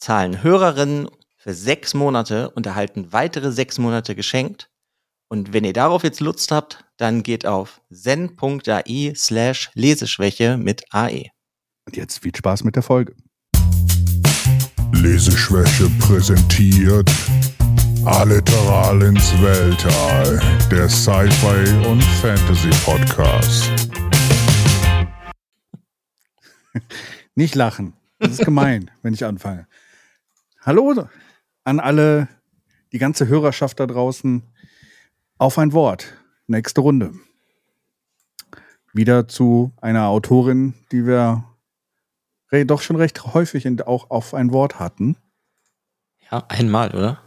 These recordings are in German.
zahlen Hörerinnen für sechs Monate und erhalten weitere sechs Monate geschenkt. Und wenn ihr darauf jetzt Lust habt, dann geht auf zen.ai slash Leseschwäche mit AE. Und jetzt viel Spaß mit der Folge. Leseschwäche präsentiert Alliteral ins Weltall, der Sci-Fi und Fantasy Podcast. Nicht lachen. Das ist gemein, wenn ich anfange. Hallo an alle, die ganze Hörerschaft da draußen. Auf ein Wort. Nächste Runde. Wieder zu einer Autorin, die wir doch schon recht häufig auch auf ein Wort hatten. Ja, einmal, oder?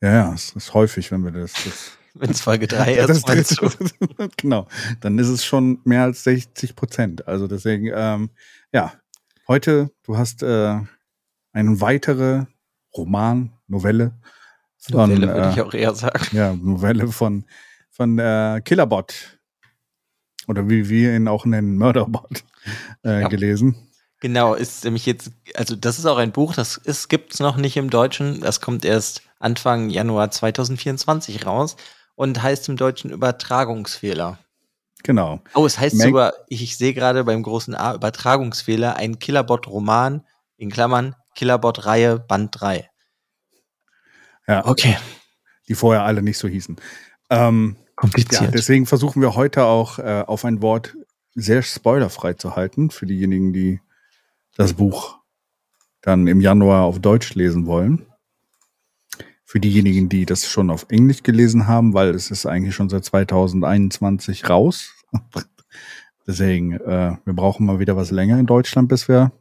Ja, ja, es ist häufig, wenn wir das. das wenn es Folge 3 ist. genau, dann ist es schon mehr als 60 Prozent. Also deswegen, ähm, ja, heute, du hast äh, eine weitere Roman, Novelle. Von, Novelle würde äh, ich auch eher sagen. Ja, Novelle von, von äh, Killerbot. Oder wie wir ihn auch nennen, Murderbot, äh, ja. gelesen. Genau, ist nämlich jetzt, also das ist auch ein Buch, das ist, gibt's noch nicht im Deutschen. Das kommt erst Anfang Januar 2024 raus und heißt im Deutschen Übertragungsfehler. Genau. Oh, es heißt Mag sogar, ich, ich sehe gerade beim großen A Übertragungsfehler, ein Killerbot-Roman in Klammern Killerbot-Reihe Band 3. Ja. Okay. Die vorher alle nicht so hießen. Ähm, Kompliziert. Ja, deswegen versuchen wir heute auch äh, auf ein Wort sehr spoilerfrei zu halten für diejenigen, die das Buch dann im Januar auf Deutsch lesen wollen. Für diejenigen, die das schon auf Englisch gelesen haben, weil es ist eigentlich schon seit 2021 raus. Deswegen, äh, wir brauchen mal wieder was länger in Deutschland, bis wir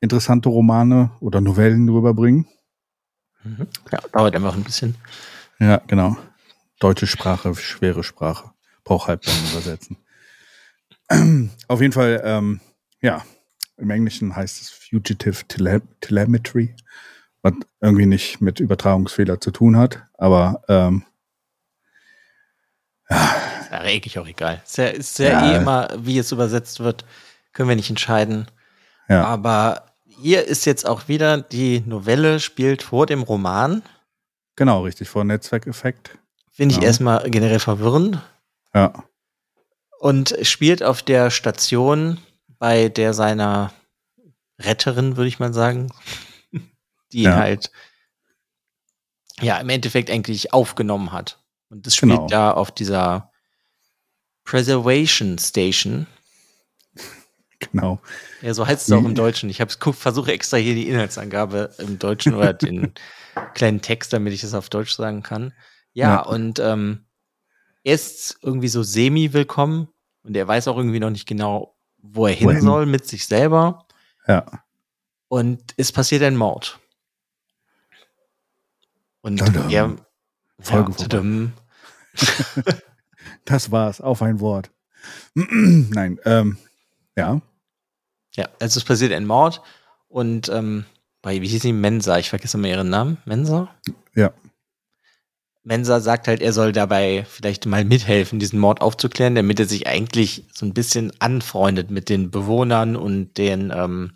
interessante Romane oder Novellen rüberbringen. Mhm. Ja, dauert einfach ein bisschen. Ja, genau. Deutsche Sprache, schwere Sprache. Braucht halb lang übersetzen. Auf jeden Fall, ähm, ja, im Englischen heißt es Fugitive Tele Telemetry, was irgendwie nicht mit Übertragungsfehler zu tun hat. Aber ähm, ja. Ist eigentlich auch egal. Ist ja, ist ja, ja eh immer, wie es übersetzt wird, können wir nicht entscheiden. Ja. Aber hier ist jetzt auch wieder, die Novelle spielt vor dem Roman. Genau, richtig, vor Netzwerkeffekt. Finde ich ja. erstmal generell verwirrend. Ja. Und spielt auf der Station bei der seiner Retterin, würde ich mal sagen, die ja. halt ja im Endeffekt eigentlich aufgenommen hat. Und das spielt genau. da auf dieser Preservation Station. Genau. Ja, so heißt es auch im Deutschen. Ich versuche extra hier die Inhaltsangabe im Deutschen oder den kleinen Text, damit ich das auf Deutsch sagen kann. Ja, ja. und ähm, er ist irgendwie so semi-willkommen und er weiß auch irgendwie noch nicht genau, wo er hin Wohin? soll mit sich selber. Ja. Und es passiert ein Mord. Und Tadam. er. Folge ja, das war's, auf ein Wort. Nein, ähm, ja. Ja, also es passiert ein Mord und ähm, bei, wie hieß sie, Mensa, ich vergesse immer ihren Namen. Mensa? Ja. Mensa sagt halt, er soll dabei vielleicht mal mithelfen, diesen Mord aufzuklären, damit er sich eigentlich so ein bisschen anfreundet mit den Bewohnern und den ähm,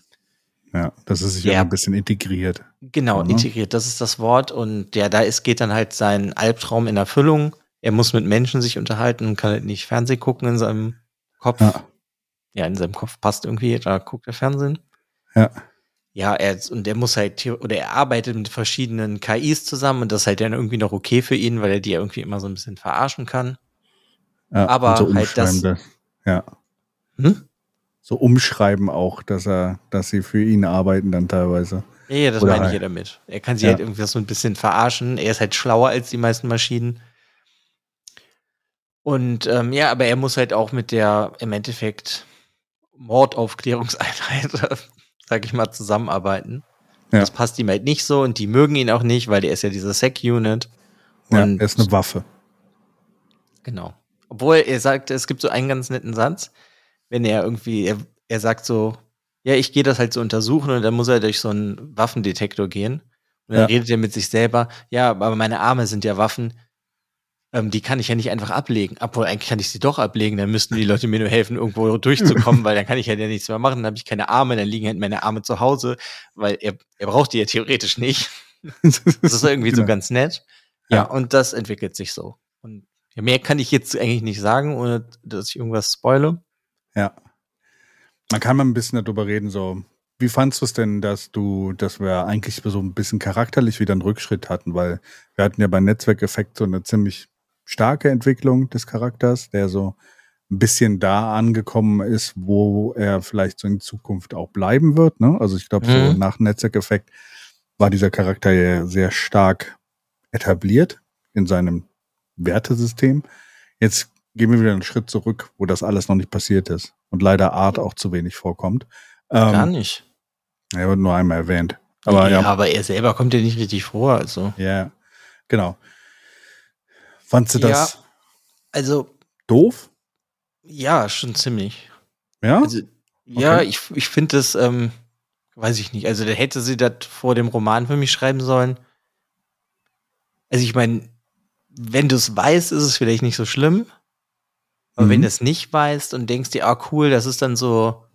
ja, dass er sich ja, ein bisschen integriert. Genau, mhm. integriert, das ist das Wort. Und ja, da ist, geht dann halt sein Albtraum in Erfüllung. Er muss mit Menschen sich unterhalten und kann halt nicht Fernsehen gucken in seinem Kopf. Ja. Ja, in seinem Kopf passt irgendwie, da guckt er Fernsehen. Ja. Ja, er, und er muss halt, oder er arbeitet mit verschiedenen KIs zusammen und das ist halt dann irgendwie noch okay für ihn, weil er die irgendwie immer so ein bisschen verarschen kann. Ja, Aber so halt das. Ja. Hm? So umschreiben auch, dass er, dass sie für ihn arbeiten dann teilweise. Ja, ja das Oder meine ich ja damit. Er kann sie ja. halt irgendwie so ein bisschen verarschen. Er ist halt schlauer als die meisten Maschinen. Und ähm, ja, aber er muss halt auch mit der im Endeffekt Mordaufklärungseinheit sag ich mal, zusammenarbeiten. Ja. Das passt ihm halt nicht so und die mögen ihn auch nicht, weil der ist ja dieser Sec-Unit. Ja, er ist eine Waffe. Genau. Obwohl er sagt, es gibt so einen ganz netten Satz, wenn er irgendwie, er, er sagt so, ja, ich gehe das halt so untersuchen und dann muss er durch so einen Waffendetektor gehen. Und dann ja. redet er mit sich selber, ja, aber meine Arme sind ja Waffen, ähm, die kann ich ja nicht einfach ablegen. Obwohl, eigentlich kann ich sie doch ablegen, dann müssten die Leute mir nur helfen, irgendwo durchzukommen, weil dann kann ich ja nichts mehr machen, dann habe ich keine Arme, dann liegen halt meine Arme zu Hause, weil er, er braucht die ja theoretisch nicht. das ist irgendwie genau. so ganz nett. Ja, ja, und das entwickelt sich so. Und mehr kann ich jetzt eigentlich nicht sagen, ohne dass ich irgendwas spoile. Ja. Man kann mal ein bisschen darüber reden, so, wie fandst du es denn, dass du, dass wir eigentlich so ein bisschen charakterlich wieder einen Rückschritt hatten, weil wir hatten ja bei Netzwerkeffekt so eine ziemlich starke Entwicklung des Charakters, der so ein bisschen da angekommen ist, wo er vielleicht so in Zukunft auch bleiben wird. Ne? Also ich glaube, mhm. so nach Netzwerkeffekt war dieser Charakter ja sehr stark etabliert in seinem Wertesystem. Jetzt gehen wir wieder einen Schritt zurück, wo das alles noch nicht passiert ist und leider Art auch zu wenig vorkommt. Ähm, Gar nicht. Er wird nur einmal erwähnt. Aber, ja, ja, aber er selber kommt ja nicht richtig vor. Also. Ja, genau. Fandst du das? Ja, also. Doof? Ja, schon ziemlich. Ja? Also, ja, okay. ich, ich finde das, ähm, weiß ich nicht. Also, da hätte sie das vor dem Roman für mich schreiben sollen. Also, ich meine, wenn du es weißt, ist es vielleicht nicht so schlimm. Aber mhm. wenn du es nicht weißt und denkst dir, ah, cool, das ist dann so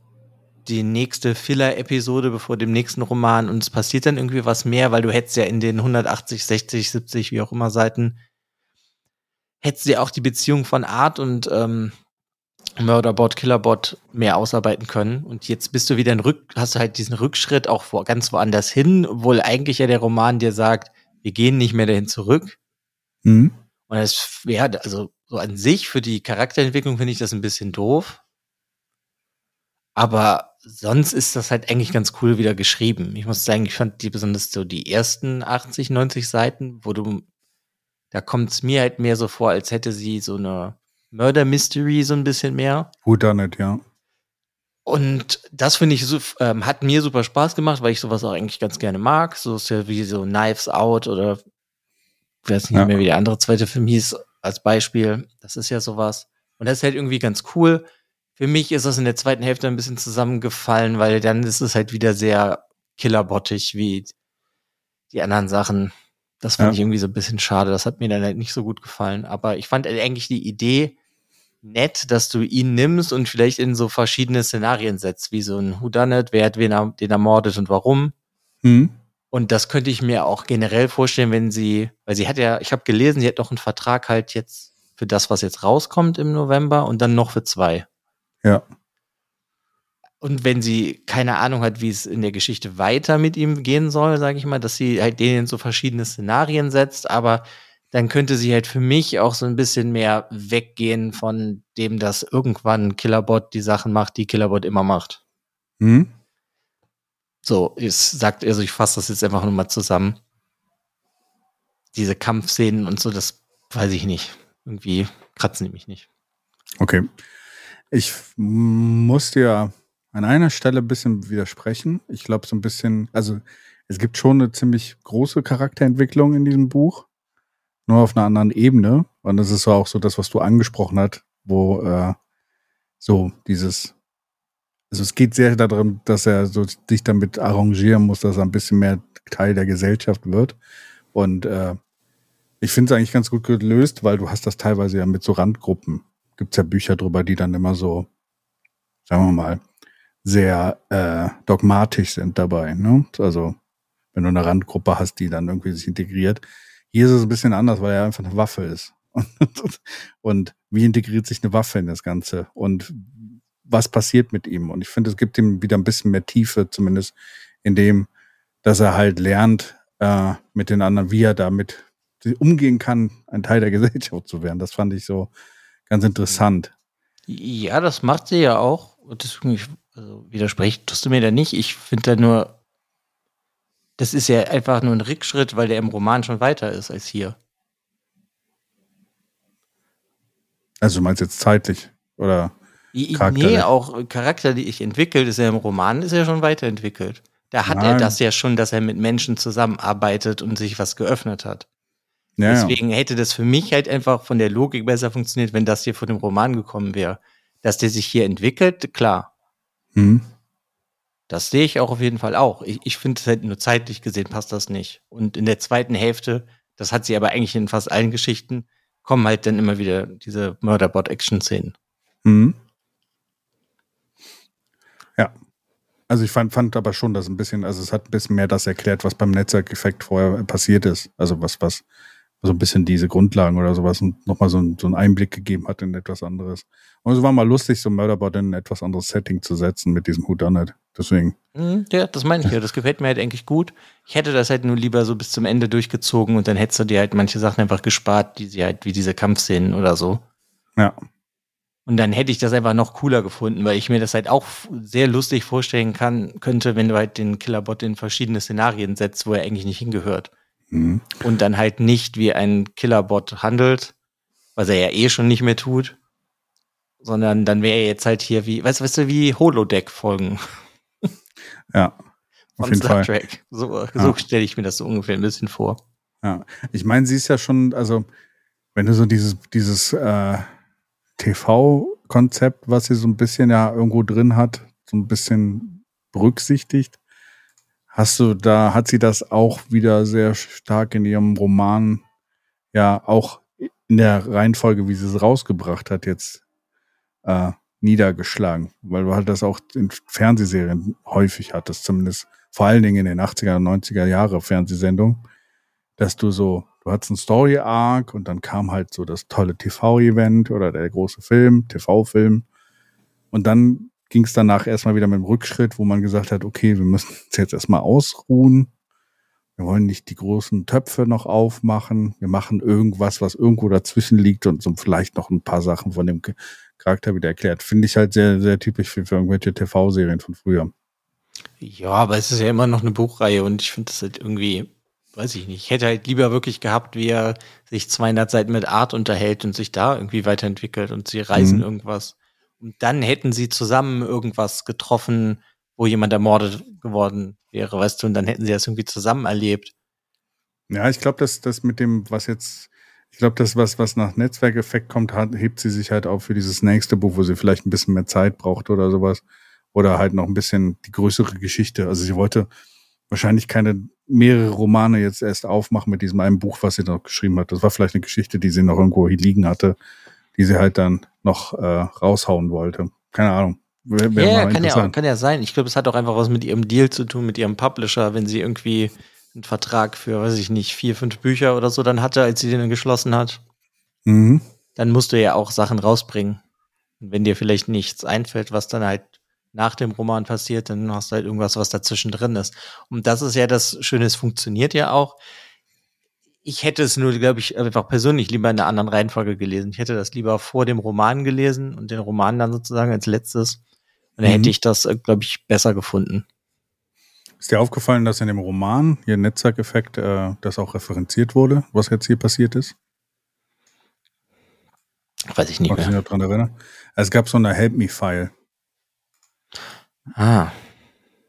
die nächste Filler-Episode bevor dem nächsten Roman und es passiert dann irgendwie was mehr, weil du hättest ja in den 180, 60, 70, wie auch immer Seiten hättest du ja auch die Beziehung von Art und ähm, Murderbot, Killerbot mehr ausarbeiten können. Und jetzt bist du wieder in Rück, hast du halt diesen Rückschritt auch wo, ganz woanders hin, obwohl eigentlich ja der Roman dir sagt, wir gehen nicht mehr dahin zurück. Mhm. Und das wäre, also so an sich für die Charakterentwicklung finde ich das ein bisschen doof. Aber sonst ist das halt eigentlich ganz cool wieder geschrieben. Ich muss sagen, ich fand die besonders so die ersten 80, 90 Seiten, wo du da kommt es mir halt mehr so vor, als hätte sie so eine Murder Mystery so ein bisschen mehr. Gut da nicht, ja. Und das finde ich, so, ähm, hat mir super Spaß gemacht, weil ich sowas auch eigentlich ganz gerne mag. So ist ja wie so Knives Out oder ich weiß nicht ja. mehr, wie der andere zweite Film hieß, als Beispiel. Das ist ja sowas. Und das ist halt irgendwie ganz cool. Für mich ist das in der zweiten Hälfte ein bisschen zusammengefallen, weil dann ist es halt wieder sehr killerbottig, wie die anderen Sachen, das fand Ja. ich irgendwie so ein bisschen schade. Das hat mir dann halt nicht so gut gefallen. Aber ich fand eigentlich die Idee nett, dass du ihn nimmst und vielleicht in so verschiedene Szenarien setzt, wie so ein Whodunit, wer hat wen den ermordet und warum. Hm? Und das könnte ich mir auch generell vorstellen, wenn sie, weil sie hat ja, ich habe gelesen, sie hat noch einen Vertrag halt jetzt für das, was jetzt rauskommt im November und dann noch für zwei. Ja. Und wenn sie keine Ahnung hat, wie es in der Geschichte weiter mit ihm gehen soll, sage ich mal, dass sie halt den in so verschiedene Szenarien setzt, aber dann könnte sie halt für mich auch so ein bisschen mehr weggehen von dem, dass irgendwann Killerbot die Sachen macht, die Killerbot immer macht. Hm? So, es sagt, also ich fasse das jetzt einfach nur mal zusammen. Diese Kampfszenen und so, das weiß ich nicht. Irgendwie kratzen die mich nicht. Okay. Ich muss dir an einer Stelle ein bisschen widersprechen. Ich glaube, so ein bisschen, also es gibt schon eine ziemlich große Charakterentwicklung in diesem Buch. Nur auf einer anderen Ebene. Und das ist auch so das, was du angesprochen hast, wo äh, so dieses, also es geht sehr darum, dass er so sich damit arrangieren muss, dass er ein bisschen mehr Teil der Gesellschaft wird. Und äh, ich finde es eigentlich ganz gut gelöst, weil du hast das teilweise ja mit so Randgruppen. Gibt's ja Bücher drüber, die dann immer so, sagen wir mal, sehr äh, dogmatisch sind dabei. Ne? Also wenn du eine Randgruppe hast, die dann irgendwie sich integriert. Hier ist es ein bisschen anders, weil er einfach eine Waffe ist. Und wie integriert sich eine Waffe in das Ganze? Und was passiert mit ihm? Und ich finde, es gibt ihm wieder ein bisschen mehr Tiefe, zumindest in dem, dass er halt lernt, äh, mit den anderen, wie er damit umgehen kann, ein Teil der Gesellschaft zu werden. Das fand ich so ganz interessant. Ja, das macht sie ja auch. Und deswegen, ich, also widerspricht, tust du mir da nicht. Ich finde da nur, das ist ja einfach nur ein Rückschritt, weil der im Roman schon weiter ist als hier. Also du meinst jetzt zeitlich oder Charakter, nee, ne? auch Charakter, die ich entwickelt, ist ja im Roman, ist ja schon weiterentwickelt. Da hat er Nein. das ja schon, dass er mit Menschen zusammenarbeitet und sich was geöffnet hat. ja. Deswegen hätte das für mich halt einfach von der Logik besser funktioniert, wenn das hier von dem Roman gekommen wäre. Dass der sich hier entwickelt, klar. Hm. Das sehe ich auch auf jeden Fall auch. Ich, ich finde es halt nur zeitlich gesehen passt das nicht. Und in der zweiten Hälfte, das hat sie aber eigentlich in fast allen Geschichten, kommen halt dann immer wieder diese Murderbot-Action-Szenen. Hm. Ja. Also ich fand, fand aber schon, dass ein bisschen, also es hat ein bisschen mehr das erklärt, was beim Netzwerkeffekt vorher passiert ist. Also was, was, so ein bisschen diese Grundlagen oder sowas und nochmal so, ein- so einen Einblick gegeben hat in etwas anderes. Und es war mal lustig, so Murderbot in ein etwas anderes Setting zu setzen mit diesem Whodunit. Deswegen. Mhm, ja, das meine ich ja. Das gefällt mir halt eigentlich gut. Ich hätte das halt nur lieber so bis zum Ende durchgezogen und dann hättest du dir halt manche Sachen einfach gespart, die sie halt, wie diese Kampfszenen oder so. Ja. Und dann hätte ich das einfach noch cooler gefunden, weil ich mir das halt auch sehr lustig vorstellen kann, könnte, wenn du halt den Killerbot in verschiedene Szenarien setzt, wo er eigentlich nicht hingehört. Mhm. Und dann halt nicht wie ein Killerbot handelt, was er ja eh schon nicht mehr tut, sondern dann wäre er jetzt halt hier wie, weißt, weißt du, wie Holodeck-Folgen Ja. Auf jeden Star Fall. Trek. So, Ja. so stelle ich mir das so ungefähr ein bisschen vor. Ja, ich meine, sie ist ja schon, also wenn du so dieses, dieses äh, TV-Konzept, was sie so ein bisschen ja irgendwo drin hat, so ein bisschen berücksichtigt, hast du da, hat sie das auch wieder sehr stark in ihrem Roman, ja, auch in der Reihenfolge, wie sie es rausgebracht hat, jetzt äh, niedergeschlagen, weil du halt das auch in Fernsehserien häufig hattest, zumindest vor allen Dingen in den 80er und 90er Jahre Fernsehsendungen dass du so, du hattest einen Story-Arc und dann kam halt so das tolle TV-Event oder der große Film, TV-Film. Und dann ging es danach erstmal wieder mit dem Rückschritt, wo man gesagt hat, okay, wir müssen uns jetzt erstmal ausruhen. Wir wollen nicht die großen Töpfe noch aufmachen. Wir machen irgendwas, was irgendwo dazwischen liegt und so vielleicht noch ein paar Sachen von dem Charakter wieder erklärt. Finde ich halt sehr, sehr typisch für, für irgendwelche TV-Serien von früher. Ja, aber es ist ja immer noch eine Buchreihe und ich finde das halt irgendwie, weiß ich nicht. Ich hätte halt lieber wirklich gehabt, wie er sich 200 Seiten mit Art unterhält und sich da irgendwie weiterentwickelt und sie reisen Mhm. irgendwas. Und dann hätten sie zusammen irgendwas getroffen, wo jemand ermordet geworden wäre, weißt du, und dann hätten sie das irgendwie zusammen erlebt. Ja, ich glaube, dass das mit dem, was jetzt, ich glaube, das, was, was nach Netzwerkeffekt kommt, hebt sie sich halt auf für dieses nächste Buch, wo sie vielleicht ein bisschen mehr Zeit braucht oder sowas. Oder halt noch ein bisschen die größere Geschichte. Also sie wollte wahrscheinlich keine mehrere Romane jetzt erst aufmachen mit diesem einen Buch, was sie noch geschrieben hat. Das war vielleicht eine Geschichte, die sie noch irgendwo hier liegen hatte, die sie halt dann noch äh, raushauen wollte. Keine Ahnung. Wär, wär ja, kann ja, auch, kann ja sein. Ich glaube, es hat auch einfach was mit ihrem Deal zu tun, mit ihrem Publisher, wenn sie irgendwie einen Vertrag für, weiß ich nicht, vier, fünf Bücher oder so dann hatte, als sie den geschlossen hat. Mhm. Dann musst du ja auch Sachen rausbringen. Und wenn dir vielleicht nichts einfällt, was dann halt nach dem Roman passiert, dann hast du halt irgendwas, was dazwischen drin ist. Und das ist ja das Schöne, es funktioniert ja auch. Ich hätte es nur, glaube ich, einfach persönlich lieber in einer anderen Reihenfolge gelesen. Ich hätte das lieber vor dem Roman gelesen und den Roman dann sozusagen als letztes. Und dann mhm. hätte ich das, äh, glaube ich, besser gefunden. Ist dir aufgefallen, dass in dem Roman, hier Netzwerkeffekt, äh, das auch referenziert wurde, was jetzt hier passiert ist? Weiß ich nicht Mag mehr. Ich mich noch dran erinnern. Es gab so eine Help Me-File. Ah.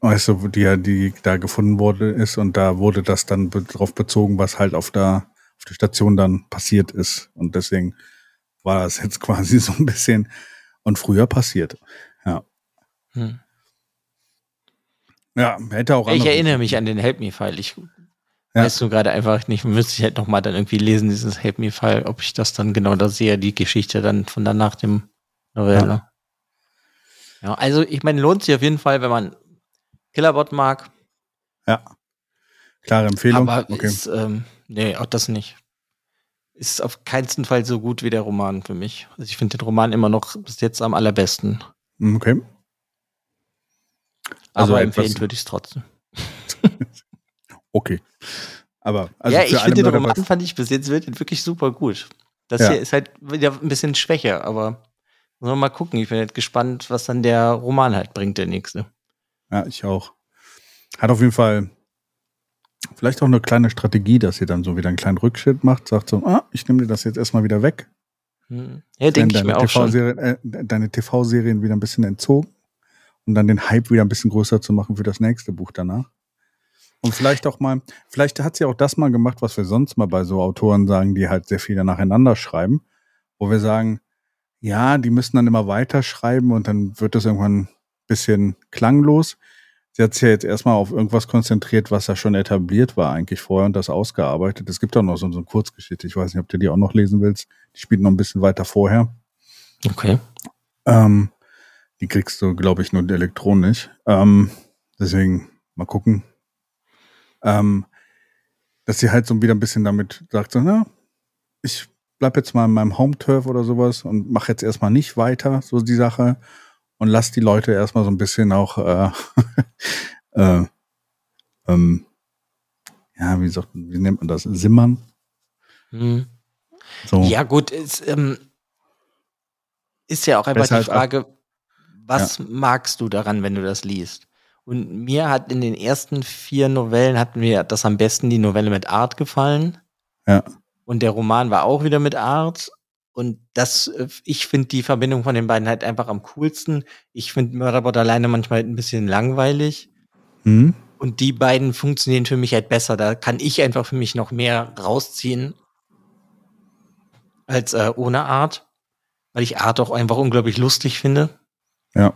Weißt du, die, die da gefunden wurde ist und da wurde das dann be darauf bezogen, was halt auf der, auf der Station dann passiert ist. Und deswegen war das jetzt quasi so ein bisschen und früher passiert. Ja. Hm. Ja, hätte auch Ich erinnere mich an den Help Me-File. Ich ja. weißt du gerade einfach nicht, müsste ich halt nochmal dann irgendwie lesen, dieses Help Me-File, ob ich das dann genau da sehe, die Geschichte dann von danach dem Novelle. Ja. ja, also ich meine, lohnt sich auf jeden Fall, wenn man Killerbot mag. Ja. Klare Empfehlung. Aber okay. ist, ähm, nee, auch das nicht. Ist auf keinen Fall so gut wie der Roman für mich. Also ich finde den Roman immer noch bis jetzt am allerbesten. Okay. Also Aber empfehlen würde ich es trotzdem. okay. Aber also ja, ich finde den Roman fand ich bis jetzt wirklich super gut. Das ja. hier ist halt wieder ein bisschen schwächer, aber mal gucken. Ich bin halt gespannt, was dann der Roman halt bringt, der nächste. Ja, ich auch. Hat auf jeden Fall vielleicht auch eine kleine Strategie, dass ihr dann so wieder einen kleinen Rückschritt macht, sagt so, ah, ich nehme dir das jetzt erstmal wieder weg. Hm. Ja, denke ich mir auch schon. Äh, deine TV-Serien wieder ein bisschen entzogen um dann den Hype wieder ein bisschen größer zu machen für das nächste Buch danach. Und vielleicht auch mal, vielleicht hat sie auch das mal gemacht, was wir sonst mal bei so Autoren sagen, die halt sehr viel nacheinander schreiben, wo wir sagen, ja, die müssen dann immer weiter schreiben und dann wird das irgendwann bisschen klanglos. Sie hat sich ja jetzt erstmal auf irgendwas konzentriert, was ja schon etabliert war eigentlich vorher und das ausgearbeitet. Es gibt auch noch so, so eine Kurzgeschichte, ich weiß nicht, ob du die auch noch lesen willst. Die spielt noch ein bisschen weiter vorher. Okay. Ähm, die kriegst du, glaube ich, nur elektronisch. Ähm, deswegen mal gucken. Ähm, dass sie halt so wieder ein bisschen damit sagt, so, na, ich bleib jetzt mal in meinem Home-Turf oder sowas und mache jetzt erstmal nicht weiter, so die Sache. Und lass die Leute erstmal so ein bisschen auch, äh, äh, ähm, ja, wie, sagt, wie nennt man das? Simmern? Hm. So. Ja, gut, es, ähm, ist ja auch einfach die Frage, was ja. magst du daran, wenn du das liest? Und mir hat in den ersten vier Novellen hat mir das am besten die Novelle mit Art gefallen. Ja. Und der Roman war auch wieder mit Art. Und das, ich finde die Verbindung von den beiden halt einfach am coolsten. Ich finde Murderbot alleine manchmal halt ein bisschen langweilig. Mhm. Und die beiden funktionieren für mich halt besser. Da kann ich einfach für mich noch mehr rausziehen als äh, ohne Art. Weil ich Art auch einfach unglaublich lustig finde. Ja.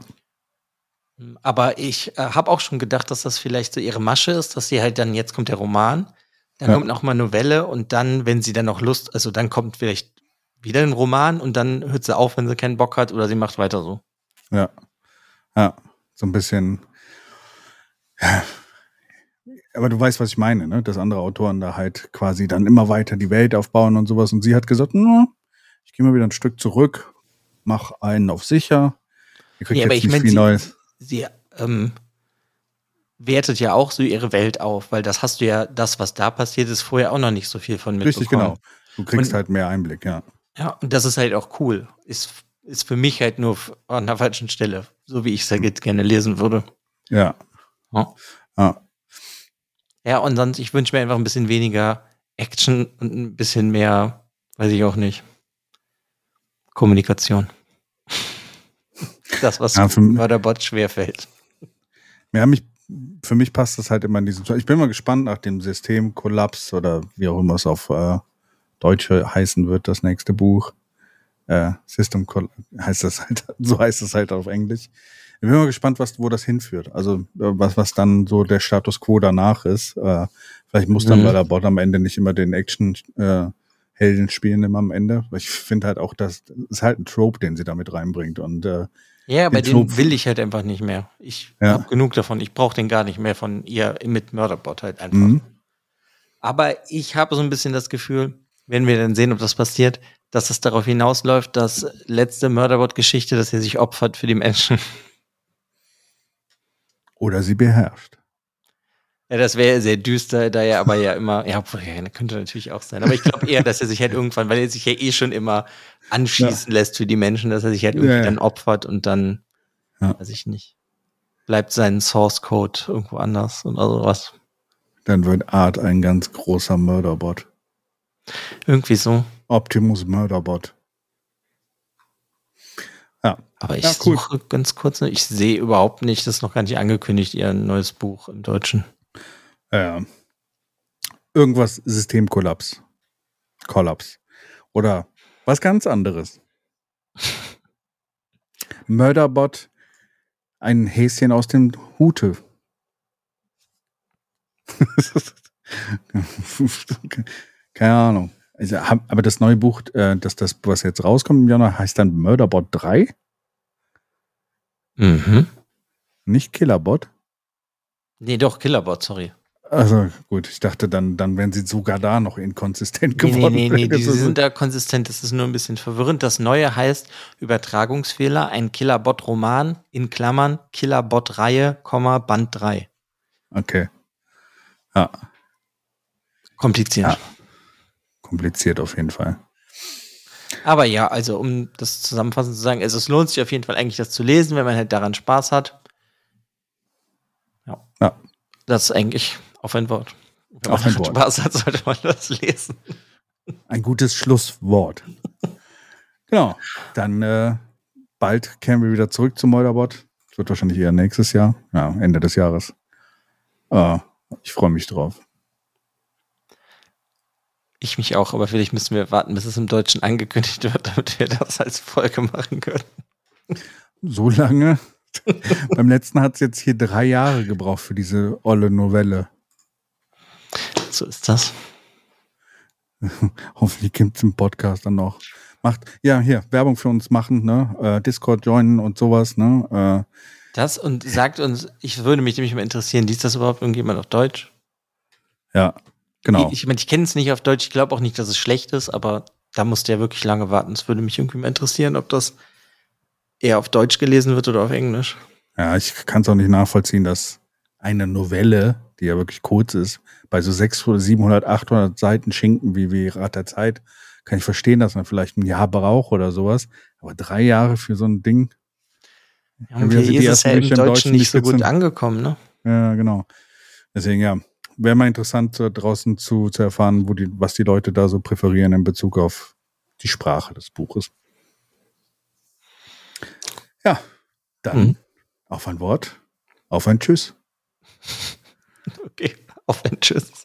Aber ich äh, habe auch schon gedacht, dass das vielleicht so ihre Masche ist, dass sie halt dann, jetzt kommt der Roman, dann ja. kommt noch mal Novelle und dann, wenn sie dann noch Lust, also dann kommt vielleicht wieder ein Roman und dann hört sie auf, wenn sie keinen Bock hat oder sie macht weiter so. Ja. Ja, so ein bisschen. Ja. Aber du weißt, was ich meine, ne? Dass andere Autoren da halt quasi dann immer weiter die Welt aufbauen und sowas. Und sie hat gesagt, ich gehe mal wieder ein Stück zurück, mach einen auf sicher, Ihr kriegt nee, aber ich meine, sie, Neues. sie ähm, wertet ja auch so ihre Welt auf, weil das hast du ja, das, was da passiert ist, vorher auch noch nicht so viel von mitbekommen. Richtig, genau. Du kriegst und, halt mehr Einblick, ja. Ja, und das ist halt auch cool. Ist, ist für mich halt nur an der falschen Stelle, so wie ich es halt gerne lesen würde. Ja. Ja. ja. Ja, und sonst, ich wünsche mir einfach ein bisschen weniger Action und ein bisschen mehr, weiß ich auch nicht, Kommunikation. Das, was ja, für, Mörderbot schwerfällt. Ja, mich, für mich passt das halt immer in diesen. Ich bin mal gespannt nach dem Systemkollaps oder wie auch immer es auf äh, Deutsch heißen wird, das nächste Buch. Äh, System heißt das halt, so heißt es halt auf Englisch. Ich bin mal gespannt, was, wo das hinführt. Also äh, was, was dann so der Status quo danach ist. Äh, vielleicht muss dann Mhm. bei der Bot am Ende nicht immer den Action äh, Helden spielen immer am Ende. Ich finde halt auch, das ist halt ein Trope, den sie damit reinbringt. Und äh, Ja, bei Den will ich halt einfach nicht mehr. Ich Ja. habe genug davon. Ich brauche den gar nicht mehr von ihr mit Murderbot halt einfach. Mhm. Aber ich habe so ein bisschen das Gefühl, wenn wir dann sehen, ob das passiert, dass es darauf hinausläuft, dass letzte Murderbot-Geschichte, dass er sich opfert für die Menschen. oder sie beherrscht. Ja, das wäre sehr düster, da er aber ja immer, ja, ja, könnte natürlich auch sein. Aber ich glaube eher, dass er sich halt irgendwann, weil er sich ja eh schon immer anschießen lässt für die Menschen, dass er sich halt irgendwie Ja, ja. dann opfert und dann, Ja. weiß ich nicht, bleibt sein Source Code irgendwo anders oder sowas. Dann wird Art ein ganz großer Murderbot. Irgendwie so. Optimus Murderbot. Ja, Aber ich Ja, cool. suche ganz kurz, ne, ich sehe überhaupt nicht, das ist noch gar nicht angekündigt, ihr neues Buch im Deutschen. äh, irgendwas Systemkollaps. Kollaps. Oder was ganz anderes. Murderbot, ein Häschen aus dem Hute. Keine Ahnung. Also, aber das neue Buch, äh, das, das, was jetzt rauskommt im Januar, heißt dann Murderbot 3, Mhm. nicht Killerbot. Nee, doch, Killerbot, sorry. Also gut, ich dachte dann, dann wären sie sogar da noch inkonsistent Nee, nee, geworden. nee, nee, die sind da konsistent, das ist nur ein bisschen verwirrend. Das neue heißt Übertragungsfehler, ein Killerbot-Roman, in Klammern, Killerbot-Reihe, Band 3. Okay. Ja, Kompliziert. Ja. Kompliziert auf jeden Fall. Aber ja, also um das zusammenfassend zu sagen, also es lohnt sich auf jeden Fall eigentlich, das zu lesen, wenn man halt daran Spaß hat. Ja. Ja. Das ist eigentlich auf ein Wort. Wenn Auf man ein Wort. Spaß hat, sollte man das lesen. Ein gutes Schlusswort. genau. Dann äh, bald kehren wir wieder zurück zum Murderbot. Das wird wahrscheinlich eher nächstes Jahr. Ja, Ende des Jahres. Äh, ich freue mich drauf. Ich mich auch, aber vielleicht müssen wir warten, bis es im Deutschen angekündigt wird, damit wir das als Folge machen können. So lange. Beim letzten hat es jetzt hier drei Jahre gebraucht für diese olle Novelle. So ist das. Hoffentlich gibt es im Podcast dann noch. Macht, ja, hier, Werbung für uns machen, ne? Äh, Discord joinen und sowas, ne? Äh, Das und sagt uns, ich würde mich nämlich mal interessieren, liest das überhaupt irgendjemand auf Deutsch? ja, genau. Ich, meine, ich kenne es nicht auf Deutsch, ich glaube auch nicht, dass es schlecht ist, aber da musste ja wirklich lange warten. Es würde mich irgendwie mal interessieren, ob das eher auf Deutsch gelesen wird oder auf Englisch. Ja, ich kann es auch nicht nachvollziehen, dass eine Novelle, die ja wirklich kurz ist, bei so 600, 700, 800 Seiten Schinken wie, wie Rat der Zeit, kann ich verstehen, dass man vielleicht ein Jahr braucht oder sowas. Aber drei Jahre für so ein Ding, Ja, und wir hier ist es ja im Deutschen, Deutschen, nicht so gut angekommen, ne? ja, genau. Deswegen, ja, wäre mal interessant, so draußen zu, zu erfahren, wo die, was die Leute da so präferieren in Bezug auf die Sprache des Buches. Ja, dann Mhm. auf ein Wort, auf ein Tschüss. Okay, auf ein Tschüss.